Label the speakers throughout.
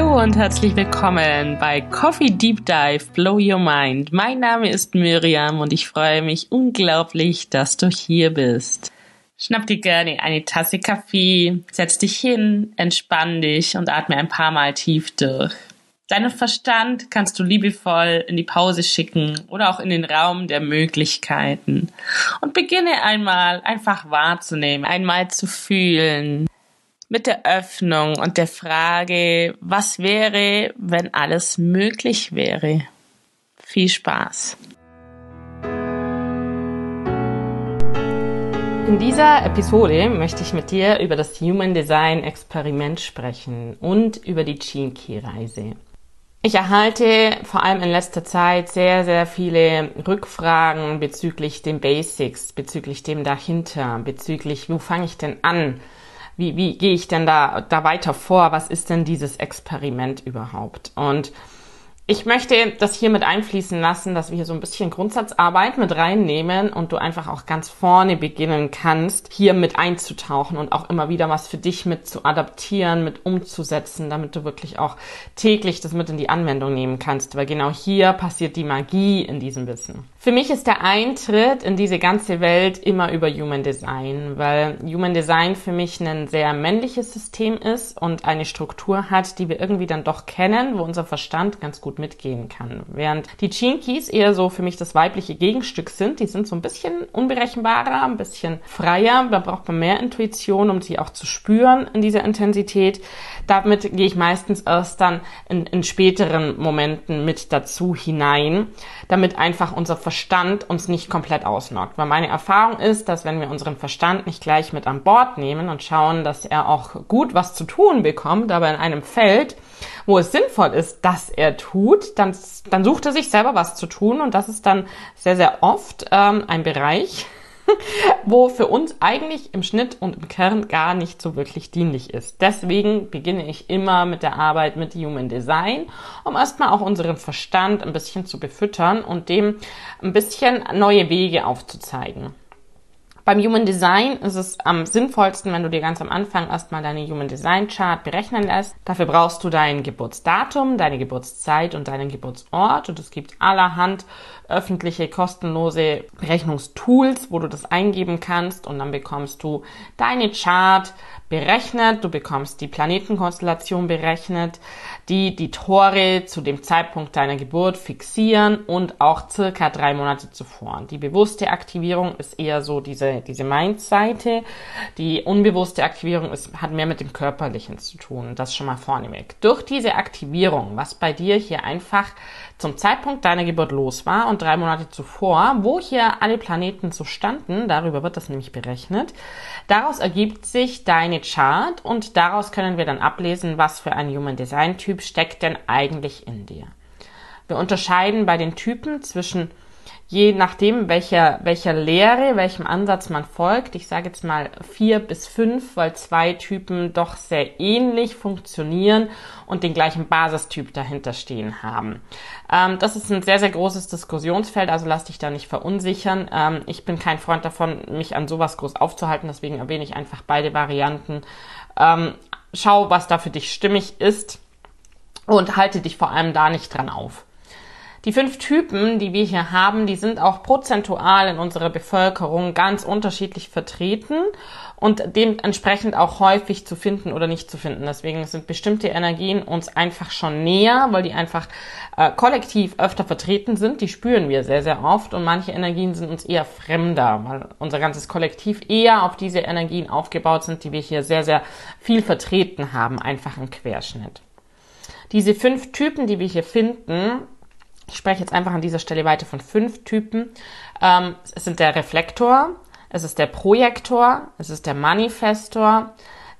Speaker 1: Hallo und herzlich willkommen bei Coffee Deep Dive Blow Your Mind. Mein Name ist Miriam und ich freue mich unglaublich, dass du hier bist. Schnapp dir gerne eine Tasse Kaffee, setz dich hin, entspann dich und atme ein paar Mal tief durch. Deinen Verstand kannst du liebevoll in die Pause schicken oder auch in den Raum der Möglichkeiten und beginne einmal einfach wahrzunehmen, einmal zu fühlen, mit der Öffnung und der Frage, was wäre, wenn alles möglich wäre. Viel Spaß. In dieser Episode möchte ich mit dir über das Human Design Experiment sprechen und über die Gene Key Reise. Ich erhalte vor allem in letzter Zeit sehr, sehr viele Rückfragen bezüglich den Basics, bezüglich dem dahinter, bezüglich, wo fange ich denn an? Wie, wie gehe ich denn da, da weiter vor? Was ist denn dieses Experiment überhaupt? Und ich möchte das hier mit einfließen lassen, dass wir hier so ein bisschen Grundsatzarbeit mit reinnehmen und du einfach auch ganz vorne beginnen kannst, hier mit einzutauchen und auch immer wieder was für dich mit zu adaptieren, mit umzusetzen, damit du wirklich auch täglich das mit in die Anwendung nehmen kannst, weil genau hier passiert die Magie in diesem Wissen. Für mich ist der Eintritt in diese ganze Welt immer über Human Design, weil Human Design für mich ein sehr männliches System ist und eine Struktur hat, die wir irgendwie dann doch kennen, wo unser Verstand ganz gut mitgehen kann. Während die Keys eher so für mich das weibliche Gegenstück sind, die sind so ein bisschen unberechenbarer, ein bisschen freier, da braucht man mehr Intuition, um sie auch zu spüren in dieser Intensität. Damit gehe ich meistens erst dann in, in späteren Momenten mit dazu hinein, damit einfach unser Verstand uns nicht komplett ausnockt. Weil meine Erfahrung ist, dass wenn wir unseren Verstand nicht gleich mit an Bord nehmen und schauen, dass er auch gut was zu tun bekommt, aber in einem Feld, wo es sinnvoll ist, dass er tut, dann, dann sucht er sich selber was zu tun und das ist dann sehr, sehr oft ähm, ein Bereich, wo für uns eigentlich im Schnitt und im Kern gar nicht so wirklich dienlich ist. Deswegen beginne ich immer mit der Arbeit mit Human Design, um erstmal auch unseren Verstand ein bisschen zu befüttern und dem ein bisschen neue Wege aufzuzeigen. Beim Human Design ist es am sinnvollsten, wenn du dir ganz am Anfang erstmal deine Human Design Chart berechnen lässt. Dafür brauchst du dein Geburtsdatum, deine Geburtszeit und deinen Geburtsort. Und es gibt allerhand öffentliche kostenlose Berechnungstools, wo du das eingeben kannst und dann bekommst du deine Chart berechnet, du bekommst die Planetenkonstellation berechnet, die die Tore zu dem Zeitpunkt deiner Geburt fixieren und auch circa drei Monate zuvor. Die bewusste Aktivierung ist eher so diese, diese Mind-Seite. Die unbewusste Aktivierung ist, hat mehr mit dem Körperlichen zu tun. Das schon mal vorneweg. Durch diese Aktivierung, was bei dir hier einfach zum Zeitpunkt deiner Geburt los war und drei Monate zuvor, wo hier alle Planeten so standen, darüber wird das nämlich berechnet. Daraus ergibt sich deine Chart und daraus können wir dann ablesen, was für ein Human Design Typ steckt denn eigentlich in dir. Wir unterscheiden bei den Typen zwischen je nachdem, welcher, welcher Lehre, welchem Ansatz man folgt. Ich sage jetzt mal vier bis fünf, weil zwei Typen doch sehr ähnlich funktionieren und den gleichen Basistyp dahinter stehen haben. Ähm, das ist ein sehr, sehr großes Diskussionsfeld, also lass dich da nicht verunsichern. Ähm, ich bin kein Freund davon, mich an sowas groß aufzuhalten, deswegen erwähne ich einfach beide Varianten. Ähm, schau, was da für dich stimmig ist und halte dich vor allem da nicht dran auf. Die fünf Typen, die wir hier haben, die sind auch prozentual in unserer Bevölkerung ganz unterschiedlich vertreten und dementsprechend auch häufig zu finden oder nicht zu finden. Deswegen sind bestimmte Energien uns einfach schon näher, weil die einfach äh, kollektiv öfter vertreten sind. Die spüren wir sehr, sehr oft und manche Energien sind uns eher fremder, weil unser ganzes Kollektiv eher auf diese Energien aufgebaut sind, die wir hier sehr, sehr viel vertreten haben, einfach im Querschnitt. Diese fünf Typen, die wir hier finden, ich spreche jetzt einfach an dieser Stelle weiter von fünf Typen. Ähm, es sind der Reflektor, es ist der Projektor, es ist der Manifestor,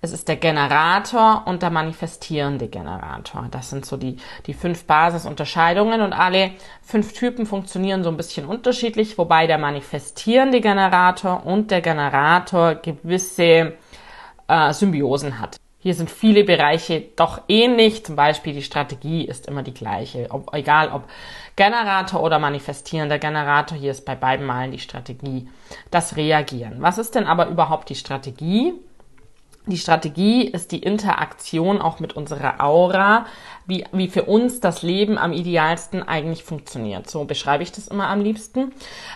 Speaker 1: es ist der Generator und der manifestierende Generator. Das sind so die, die fünf Basisunterscheidungen und alle fünf Typen funktionieren so ein bisschen unterschiedlich, wobei der manifestierende Generator und der Generator gewisse äh, Symbiosen hat. Hier sind viele Bereiche doch ähnlich. Zum Beispiel die Strategie ist immer die gleiche. Ob, egal ob Generator oder manifestierender Generator, hier ist bei beiden Malen die Strategie das Reagieren. Was ist denn aber überhaupt die Strategie? Die Strategie ist die Interaktion auch mit unserer Aura, wie, wie für uns das Leben am idealsten eigentlich funktioniert. So beschreibe ich das immer am liebsten,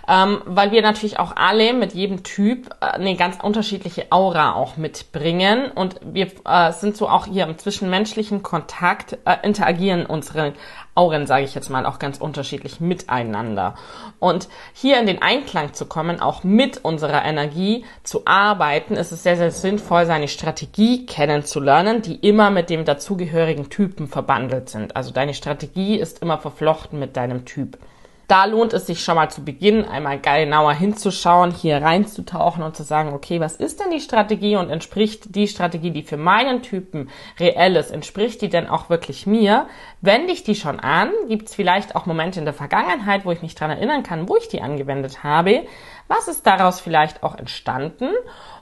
Speaker 1: ähm, weil wir natürlich auch alle mit jedem Typ äh, eine ganz unterschiedliche Aura auch mitbringen und wir äh, sind so auch hier im zwischenmenschlichen Kontakt, äh, interagieren unsere Auren, sage ich jetzt mal, auch ganz unterschiedlich miteinander. Und hier in den Einklang zu kommen, auch mit unserer Energie zu arbeiten, ist es sehr, sehr sinnvoll, seine Strategie kennenzulernen, die immer mit dem dazugehörigen Typen verbandelt sind. Also deine Strategie ist immer verflochten mit deinem Typ. Da lohnt es sich schon mal zu Beginn einmal genauer hinzuschauen, hier reinzutauchen und zu sagen, okay, was ist denn die Strategie und entspricht die Strategie, die für meinen Typen reell ist, entspricht die denn auch wirklich mir? Wende ich die schon an? Gibt es vielleicht auch Momente in der Vergangenheit, wo ich mich dran erinnern kann, wo ich die angewendet habe? Was ist daraus vielleicht auch entstanden?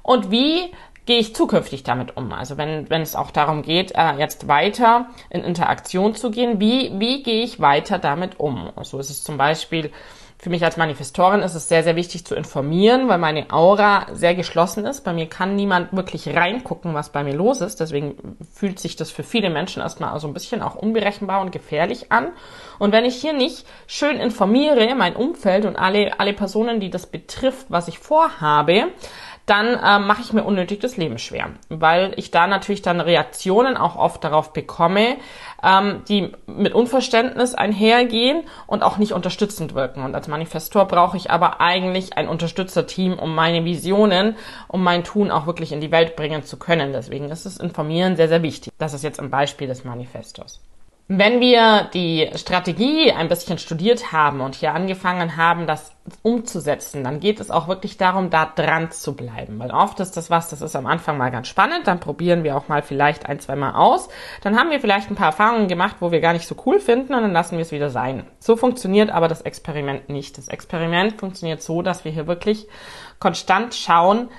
Speaker 1: Und wie gehe ich zukünftig damit um? Also wenn, wenn es auch darum geht, äh, jetzt weiter in Interaktion zu gehen, wie, wie gehe ich weiter damit um? So ist es zum Beispiel für mich als Manifestorin ist es sehr, sehr wichtig zu informieren, weil meine Aura sehr geschlossen ist. Bei mir kann niemand wirklich reingucken, was bei mir los ist. Deswegen fühlt sich das für viele Menschen erstmal so ein bisschen auch unberechenbar und gefährlich an. Und wenn ich hier nicht schön informiere, mein Umfeld und alle, alle Personen, die das betrifft, was ich vorhabe, dann äh, mache ich mir unnötig das Leben schwer, weil ich da natürlich dann Reaktionen auch oft darauf bekomme, ähm, die mit Unverständnis einhergehen und auch nicht unterstützend wirken. Und als Manifestor brauche ich aber eigentlich ein Unterstützerteam, um meine Visionen, um mein Tun auch wirklich in die Welt bringen zu können. Deswegen ist das Informieren sehr, sehr wichtig. Das ist jetzt ein Beispiel des Manifestors. Wenn wir die Strategie ein bisschen studiert haben und hier angefangen haben, das umzusetzen, dann geht es auch wirklich darum, da dran zu bleiben. Weil oft ist das was, das ist am Anfang mal ganz spannend, dann probieren wir auch mal vielleicht ein, zwei Mal aus. Dann haben wir vielleicht ein paar Erfahrungen gemacht, wo wir gar nicht so cool finden und dann lassen wir es wieder sein. So funktioniert aber das Experiment nicht. Das Experiment funktioniert so, dass wir hier wirklich konstant schauen,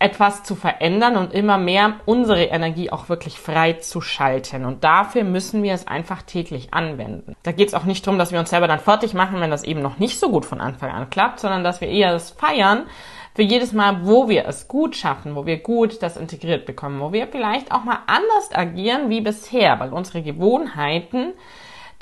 Speaker 1: etwas zu verändern und immer mehr unsere Energie auch wirklich frei zu schalten. Und dafür müssen wir es einfach täglich anwenden. Da geht es auch nicht darum, dass wir uns selber dann fertig machen, wenn das eben noch nicht so gut von Anfang an klappt, sondern dass wir eher das feiern für jedes Mal, wo wir es gut schaffen, wo wir gut das integriert bekommen, wo wir vielleicht auch mal anders agieren wie bisher, weil unsere Gewohnheiten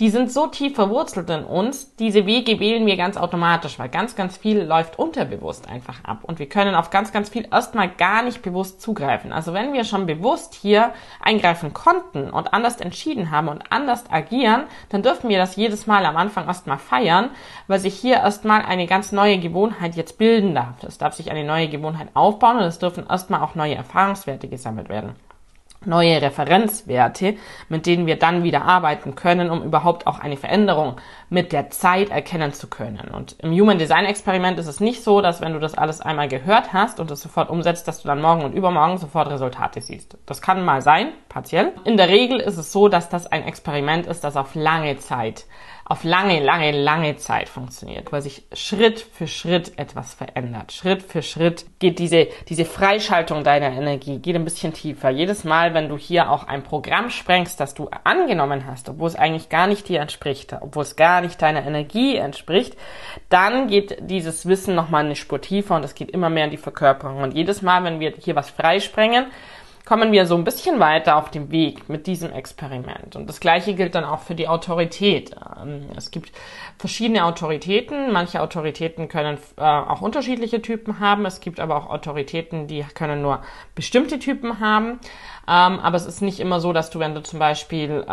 Speaker 1: die sind so tief verwurzelt in uns, diese Wege wählen wir ganz automatisch, weil ganz, ganz viel läuft unterbewusst einfach ab. Und wir können auf ganz, ganz viel erstmal gar nicht bewusst zugreifen. Also wenn wir schon bewusst hier eingreifen konnten und anders entschieden haben und anders agieren, dann dürfen wir das jedes Mal am Anfang erstmal feiern, weil sich hier erstmal eine ganz neue Gewohnheit jetzt bilden darf. Es darf sich eine neue Gewohnheit aufbauen und es dürfen erstmal auch neue Erfahrungswerte gesammelt werden neue Referenzwerte, mit denen wir dann wieder arbeiten können, um überhaupt auch eine Veränderung mit der Zeit erkennen zu können. Und im Human Design Experiment ist es nicht so, dass wenn du das alles einmal gehört hast und es sofort umsetzt, dass du dann morgen und übermorgen sofort Resultate siehst. Das kann mal sein, partiell. In der Regel ist es so, dass das ein Experiment ist, das auf lange Zeit auf lange, lange, lange Zeit funktioniert, weil sich Schritt für Schritt etwas verändert. Schritt für Schritt geht diese, diese Freischaltung deiner Energie, geht ein bisschen tiefer. Jedes Mal, wenn du hier auch ein Programm sprengst, das du angenommen hast, obwohl es eigentlich gar nicht dir entspricht, obwohl es gar nicht deiner Energie entspricht, dann geht dieses Wissen nochmal eine Spur tiefer und es geht immer mehr in die Verkörperung. Und jedes Mal, wenn wir hier was freisprengen, kommen wir so ein bisschen weiter auf dem Weg mit diesem Experiment. Und das Gleiche gilt dann auch für die Autorität. Ähm, es gibt verschiedene Autoritäten. Manche Autoritäten können äh, auch unterschiedliche Typen haben. Es gibt aber auch Autoritäten, die können nur bestimmte Typen haben. Ähm, aber es ist nicht immer so, dass du, wenn du zum Beispiel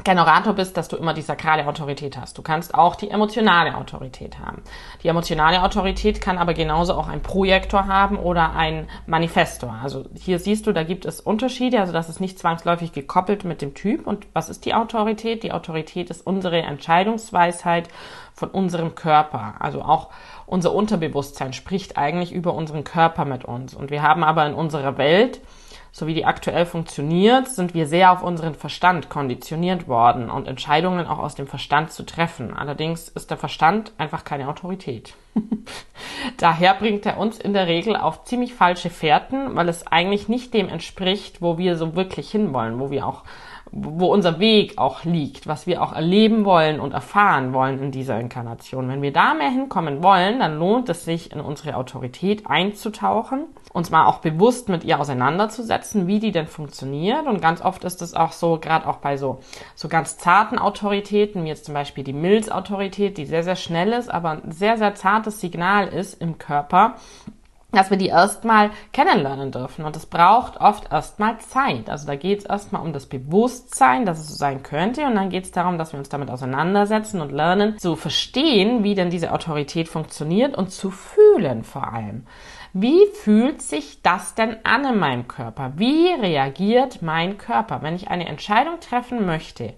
Speaker 1: ähm, Generator bist, dass du immer die sakrale Autorität hast. Du kannst auch die emotionale Autorität haben. Die emotionale Autorität kann aber genauso auch ein Projektor haben oder ein Manifestor. Also hier siehst du, da gibt es Unterschiede, also das ist nicht zwangsläufig gekoppelt mit dem Typ. Und was ist die Autorität? Die Autorität ist unsere Entscheidungsweisheit von unserem Körper. Also auch unser Unterbewusstsein spricht eigentlich über unseren Körper mit uns. Und wir haben aber in unserer Welt so wie die aktuell funktioniert, sind wir sehr auf unseren Verstand konditioniert worden und Entscheidungen auch aus dem Verstand zu treffen. Allerdings ist der Verstand einfach keine Autorität. Daher bringt er uns in der Regel auf ziemlich falsche Fährten, weil es eigentlich nicht dem entspricht, wo wir so wirklich hinwollen, wo wir auch wo unser Weg auch liegt, was wir auch erleben wollen und erfahren wollen in dieser Inkarnation. Wenn wir da mehr hinkommen wollen, dann lohnt es sich, in unsere Autorität einzutauchen, uns mal auch bewusst mit ihr auseinanderzusetzen, wie die denn funktioniert. Und ganz oft ist es auch so, gerade auch bei so, so ganz zarten Autoritäten, wie jetzt zum Beispiel die Milzautorität, die sehr, sehr schnell ist, aber ein sehr, sehr zartes Signal ist im Körper, dass wir die erstmal kennenlernen dürfen. Und es braucht oft erstmal Zeit. Also da geht es erstmal um das Bewusstsein, dass es so sein könnte. Und dann geht es darum, dass wir uns damit auseinandersetzen und lernen zu verstehen, wie denn diese Autorität funktioniert und zu fühlen vor allem. Wie fühlt sich das denn an in meinem Körper? Wie reagiert mein Körper, wenn ich eine Entscheidung treffen möchte?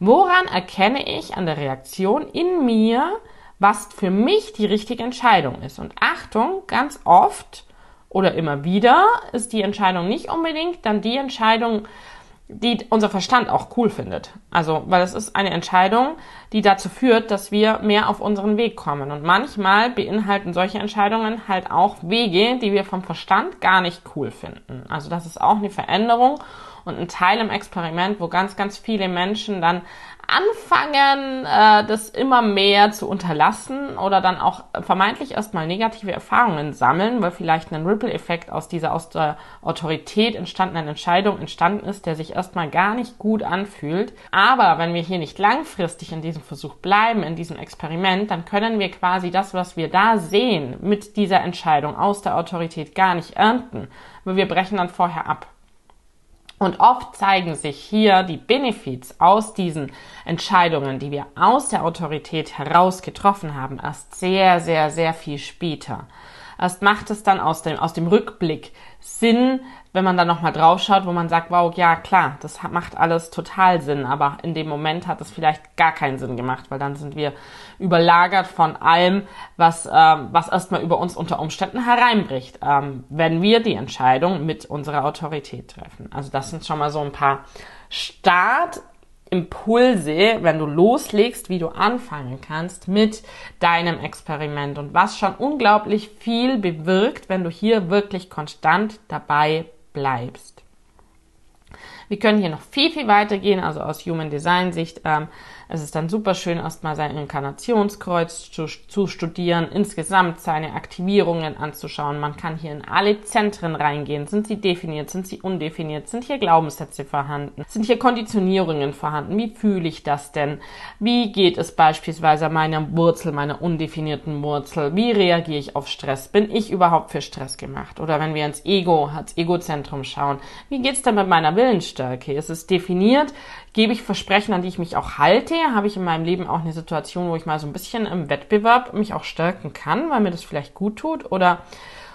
Speaker 1: Woran erkenne ich an der Reaktion in mir, was für mich die richtige Entscheidung ist. Und Achtung, ganz oft oder immer wieder ist die Entscheidung nicht unbedingt dann die Entscheidung, die unser Verstand auch cool findet. Also, weil es ist eine Entscheidung, die dazu führt, dass wir mehr auf unseren Weg kommen. Und manchmal beinhalten solche Entscheidungen halt auch Wege, die wir vom Verstand gar nicht cool finden. Also, das ist auch eine Veränderung und ein Teil im Experiment, wo ganz, ganz viele Menschen dann anfangen, äh, das immer mehr zu unterlassen oder dann auch vermeintlich erstmal negative Erfahrungen sammeln, weil vielleicht ein Ripple-Effekt aus dieser aus der Autorität entstandenen Entscheidung entstanden ist, der sich erstmal gar nicht gut anfühlt. Aber wenn wir hier nicht langfristig in diesem Versuch bleiben, in diesem Experiment, dann können wir quasi das, was wir da sehen, mit dieser Entscheidung aus der Autorität gar nicht ernten, weil wir brechen dann vorher ab. Und oft zeigen sich hier die Benefits aus diesen Entscheidungen, die wir aus der Autorität heraus getroffen haben, erst sehr, sehr, sehr viel später. Erst macht es dann aus dem, aus dem Rückblick Sinn, wenn man dann nochmal draufschaut, wo man sagt, wow, ja klar, das macht alles total Sinn, aber in dem Moment hat es vielleicht gar keinen Sinn gemacht, weil dann sind wir überlagert von allem, was, ähm, was erstmal über uns unter Umständen hereinbricht, ähm, wenn wir die Entscheidung mit unserer Autorität treffen. Also das sind schon mal so ein paar Startimpulse, wenn du loslegst, wie du anfangen kannst mit deinem Experiment und was schon unglaublich viel bewirkt, wenn du hier wirklich konstant dabei bleibst. Wir können hier noch viel, viel weiter gehen, also aus Human Design Sicht. Ähm, es ist dann super schön, erstmal sein Inkarnationskreuz zu, zu, studieren, insgesamt seine Aktivierungen anzuschauen. Man kann hier in alle Zentren reingehen. Sind sie definiert? Sind sie undefiniert? Sind hier Glaubenssätze vorhanden? Sind hier Konditionierungen vorhanden? Wie fühle ich das denn? Wie geht es beispielsweise meiner Wurzel, meiner undefinierten Wurzel? Wie reagiere ich auf Stress? Bin ich überhaupt für Stress gemacht? Oder wenn wir ins Ego, ins Egozentrum schauen, wie geht's denn mit meiner Willensstärke? Ist es definiert? Gebe ich Versprechen, an die ich mich auch halte? Habe ich in meinem Leben auch eine Situation, wo ich mal so ein bisschen im Wettbewerb mich auch stärken kann, weil mir das vielleicht gut tut? Oder,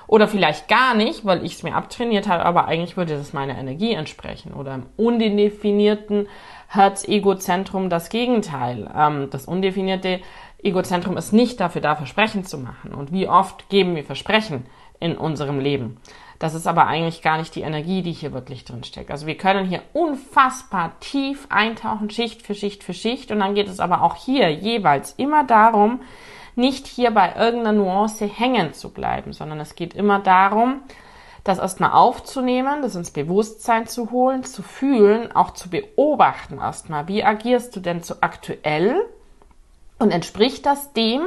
Speaker 1: oder vielleicht gar nicht, weil ich es mir abtrainiert habe, aber eigentlich würde das meiner Energie entsprechen. Oder im undefinierten Herz-Ego-Zentrum das Gegenteil. Ähm, das undefinierte Egozentrum ist nicht dafür da, Versprechen zu machen. Und wie oft geben wir Versprechen in unserem Leben? Das ist aber eigentlich gar nicht die Energie, die hier wirklich drin steckt. Also wir können hier unfassbar tief eintauchen, Schicht für Schicht für Schicht. Und dann geht es aber auch hier jeweils immer darum, nicht hier bei irgendeiner Nuance hängen zu bleiben, sondern es geht immer darum, das erstmal aufzunehmen, das ins Bewusstsein zu holen, zu fühlen, auch zu beobachten erstmal. Wie agierst du denn so aktuell? Und entspricht das dem,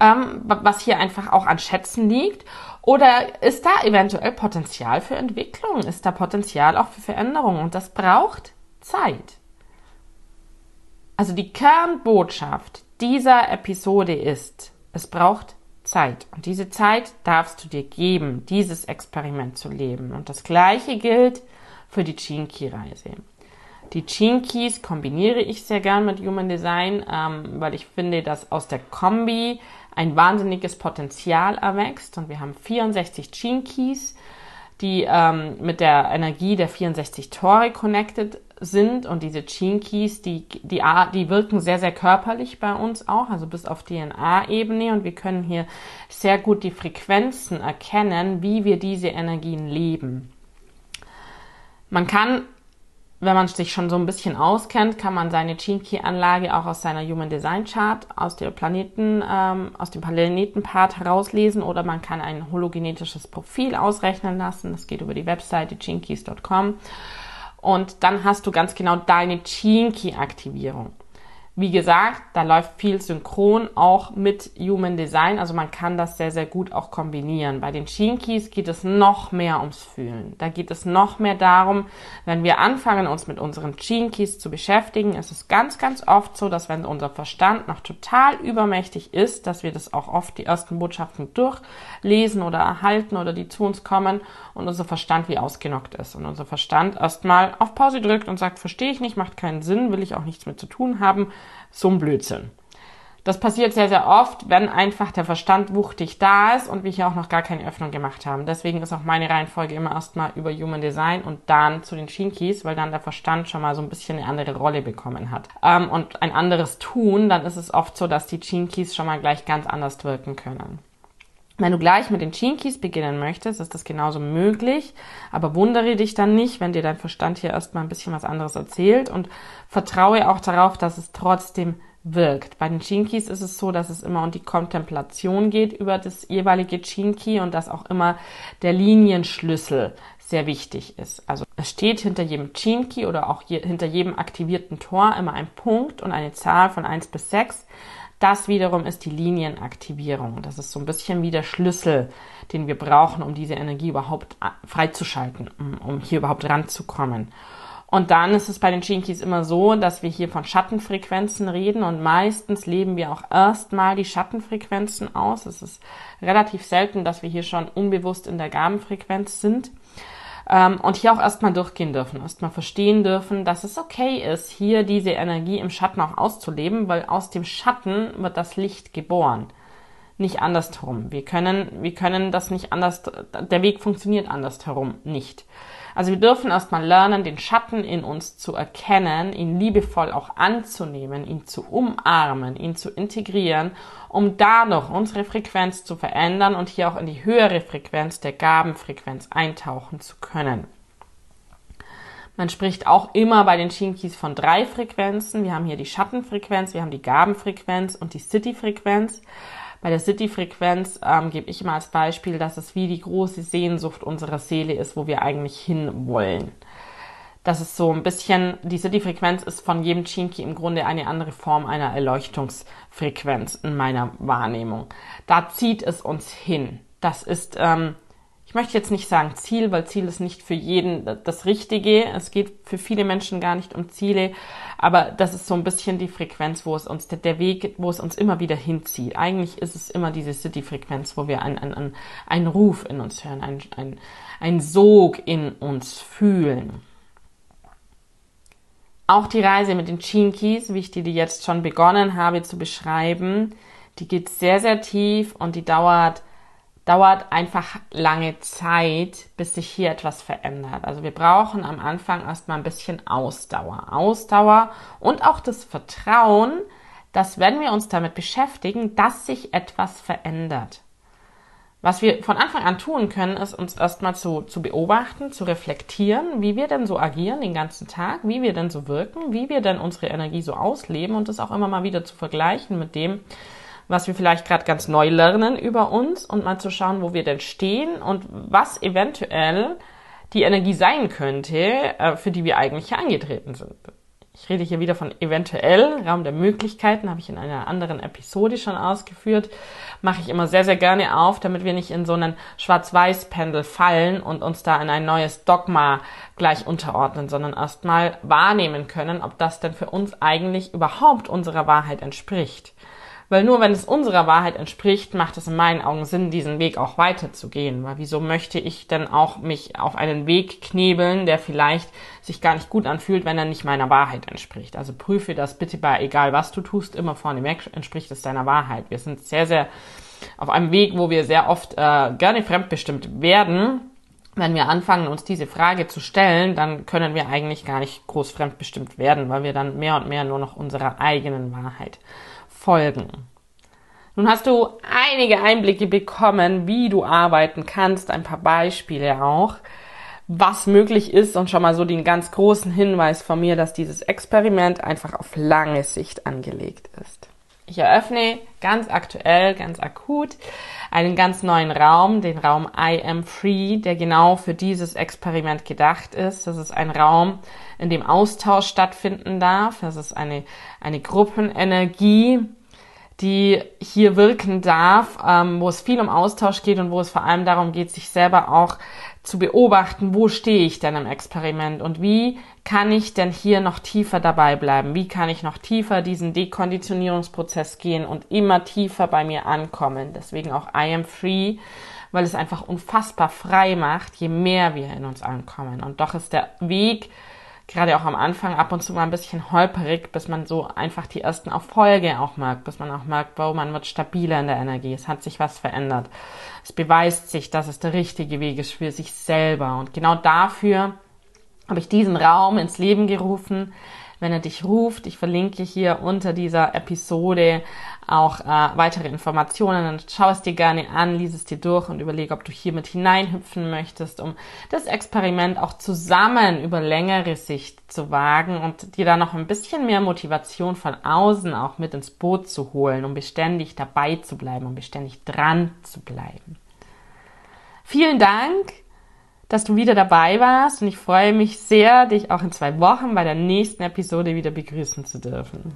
Speaker 1: ähm, was hier einfach auch an Schätzen liegt? Oder ist da eventuell Potenzial für Entwicklung? Ist da Potenzial auch für Veränderung? Und das braucht Zeit. Also die Kernbotschaft dieser Episode ist, es braucht Zeit. Und diese Zeit darfst du dir geben, dieses Experiment zu leben. Und das Gleiche gilt für die Chinki-Reise. Die Keys kombiniere ich sehr gern mit Human Design, ähm, weil ich finde, dass aus der Kombi ein wahnsinniges Potenzial erwächst. Und wir haben 64 Gene Keys, die ähm, mit der Energie der 64 Tore connected sind. Und diese Gene Keys, die, die, die wirken sehr, sehr körperlich bei uns auch, also bis auf DNA-Ebene. Und wir können hier sehr gut die Frequenzen erkennen, wie wir diese Energien leben. Man kann wenn man sich schon so ein bisschen auskennt, kann man seine Gene Key Anlage auch aus seiner Human Design Chart aus der Planeten, ähm, aus dem Planetenpart herauslesen oder man kann ein hologenetisches Profil ausrechnen lassen. Das geht über die Webseite genekeys.com. Und dann hast du ganz genau deine Gene Key Aktivierung. Wie gesagt, da läuft viel synchron auch mit Human Design, also man kann das sehr, sehr gut auch kombinieren. Bei den Keys geht es noch mehr ums Fühlen. Da geht es noch mehr darum, wenn wir anfangen, uns mit unseren Keys zu beschäftigen, ist es ganz, ganz oft so, dass wenn unser Verstand noch total übermächtig ist, dass wir das auch oft die ersten Botschaften durchlesen oder erhalten oder die zu uns kommen und unser Verstand wie ausgenockt ist und unser Verstand erstmal auf Pause drückt und sagt, verstehe ich nicht, macht keinen Sinn, will ich auch nichts mit zu tun haben so ein Blödsinn. Das passiert sehr, sehr oft, wenn einfach der Verstand wuchtig da ist und wir hier auch noch gar keine Öffnung gemacht haben. Deswegen ist auch meine Reihenfolge immer erstmal über Human Design und dann zu den Shinkies, weil dann der Verstand schon mal so ein bisschen eine andere Rolle bekommen hat. Ähm, und ein anderes Tun, dann ist es oft so, dass die Shinkies schon mal gleich ganz anders wirken können. Wenn du gleich mit den Keys beginnen möchtest, ist das genauso möglich, aber wundere dich dann nicht, wenn dir dein Verstand hier erstmal ein bisschen was anderes erzählt und vertraue auch darauf, dass es trotzdem wirkt. Bei den Keys ist es so, dass es immer um die Kontemplation geht über das jeweilige Key und dass auch immer der Linienschlüssel sehr wichtig ist. Also es steht hinter jedem Key oder auch je, hinter jedem aktivierten Tor immer ein Punkt und eine Zahl von eins bis sechs das wiederum ist die Linienaktivierung. Das ist so ein bisschen wie der Schlüssel, den wir brauchen, um diese Energie überhaupt freizuschalten, um, um hier überhaupt ranzukommen. Und dann ist es bei den Shinkies immer so, dass wir hier von Schattenfrequenzen reden und meistens leben wir auch erstmal die Schattenfrequenzen aus. Es ist relativ selten, dass wir hier schon unbewusst in der Gabenfrequenz sind. Ähm, und hier auch erstmal durchgehen dürfen, erstmal verstehen dürfen, dass es okay ist, hier diese Energie im Schatten auch auszuleben, weil aus dem Schatten wird das Licht geboren. Nicht andersherum. Wir können, wir können das nicht anders, der Weg funktioniert andersherum nicht. Also wir dürfen erstmal lernen, den Schatten in uns zu erkennen, ihn liebevoll auch anzunehmen, ihn zu umarmen, ihn zu integrieren, um dadurch unsere Frequenz zu verändern und hier auch in die höhere Frequenz der Gabenfrequenz eintauchen zu können. Man spricht auch immer bei den Shinkis von drei Frequenzen. Wir haben hier die Schattenfrequenz, wir haben die Gabenfrequenz und die City-Frequenz. Bei der City-Frequenz ähm, gebe ich immer als Beispiel, dass es wie die große Sehnsucht unserer Seele ist, wo wir eigentlich hinwollen. Das ist so ein bisschen, die City-Frequenz ist von jedem Chinki im Grunde eine andere Form einer Erleuchtungsfrequenz in meiner Wahrnehmung. Da zieht es uns hin. Das ist ähm, ich möchte jetzt nicht sagen Ziel, weil Ziel ist nicht für jeden das Richtige. Es geht für viele Menschen gar nicht um Ziele, aber das ist so ein bisschen die Frequenz, wo es uns, der Weg, wo es uns immer wieder hinzieht. Eigentlich ist es immer diese City-Frequenz, wo wir einen, einen, einen Ruf in uns hören, einen, einen, Sog in uns fühlen. Auch die Reise mit den Keys, wie ich die, die jetzt schon begonnen habe zu beschreiben, die geht sehr, sehr tief und die dauert dauert einfach lange Zeit, bis sich hier etwas verändert. Also wir brauchen am Anfang erstmal ein bisschen Ausdauer. Ausdauer und auch das Vertrauen, dass wenn wir uns damit beschäftigen, dass sich etwas verändert. Was wir von Anfang an tun können, ist uns erstmal zu, zu beobachten, zu reflektieren, wie wir denn so agieren den ganzen Tag, wie wir denn so wirken, wie wir denn unsere Energie so ausleben und das auch immer mal wieder zu vergleichen mit dem, was wir vielleicht gerade ganz neu lernen über uns und mal zu schauen, wo wir denn stehen und was eventuell die Energie sein könnte, äh, für die wir eigentlich hier angetreten sind. Ich rede hier wieder von eventuell, Raum der Möglichkeiten, habe ich in einer anderen Episode schon ausgeführt, mache ich immer sehr, sehr gerne auf, damit wir nicht in so einen Schwarz-Weiß-Pendel fallen und uns da in ein neues Dogma gleich unterordnen, sondern erstmal wahrnehmen können, ob das denn für uns eigentlich überhaupt unserer Wahrheit entspricht. Weil nur wenn es unserer Wahrheit entspricht, macht es in meinen Augen Sinn, diesen Weg auch weiterzugehen. Weil wieso möchte ich denn auch mich auf einen Weg knebeln, der vielleicht sich gar nicht gut anfühlt, wenn er nicht meiner Wahrheit entspricht? Also prüfe das bitte bei egal was du tust, immer vorne weg, entspricht es deiner Wahrheit. Wir sind sehr, sehr auf einem Weg, wo wir sehr oft äh, gerne fremdbestimmt werden. Wenn wir anfangen, uns diese Frage zu stellen, dann können wir eigentlich gar nicht groß fremdbestimmt werden, weil wir dann mehr und mehr nur noch unserer eigenen Wahrheit folgen. Nun hast du einige Einblicke bekommen, wie du arbeiten kannst, ein paar Beispiele auch, was möglich ist und schon mal so den ganz großen Hinweis von mir, dass dieses Experiment einfach auf lange Sicht angelegt ist. Ich eröffne ganz aktuell, ganz akut einen ganz neuen Raum, den Raum I Am Free, der genau für dieses Experiment gedacht ist. Das ist ein Raum, in dem Austausch stattfinden darf. Das ist eine, eine Gruppenenergie, die hier wirken darf, ähm, wo es viel um Austausch geht und wo es vor allem darum geht, sich selber auch zu beobachten, wo stehe ich denn im Experiment und wie kann ich denn hier noch tiefer dabei bleiben? Wie kann ich noch tiefer diesen Dekonditionierungsprozess gehen und immer tiefer bei mir ankommen? Deswegen auch I am free, weil es einfach unfassbar frei macht, je mehr wir in uns ankommen. Und doch ist der Weg gerade auch am Anfang ab und zu mal ein bisschen holperig, bis man so einfach die ersten Erfolge auch merkt, bis man auch merkt, wow, man wird stabiler in der Energie, es hat sich was verändert. Es beweist sich, dass es der richtige Weg ist für sich selber. Und genau dafür habe ich diesen Raum ins Leben gerufen, wenn er dich ruft. Ich verlinke hier unter dieser Episode auch äh, weitere Informationen. Dann schau es dir gerne an, lies es dir durch und überlege, ob du hier mit hineinhüpfen möchtest, um das Experiment auch zusammen über längere Sicht zu wagen und dir da noch ein bisschen mehr Motivation von außen auch mit ins Boot zu holen, um beständig dabei zu bleiben, um beständig dran zu bleiben. Vielen Dank dass du wieder dabei warst und ich freue mich sehr, dich auch in zwei Wochen bei der nächsten Episode wieder begrüßen zu dürfen.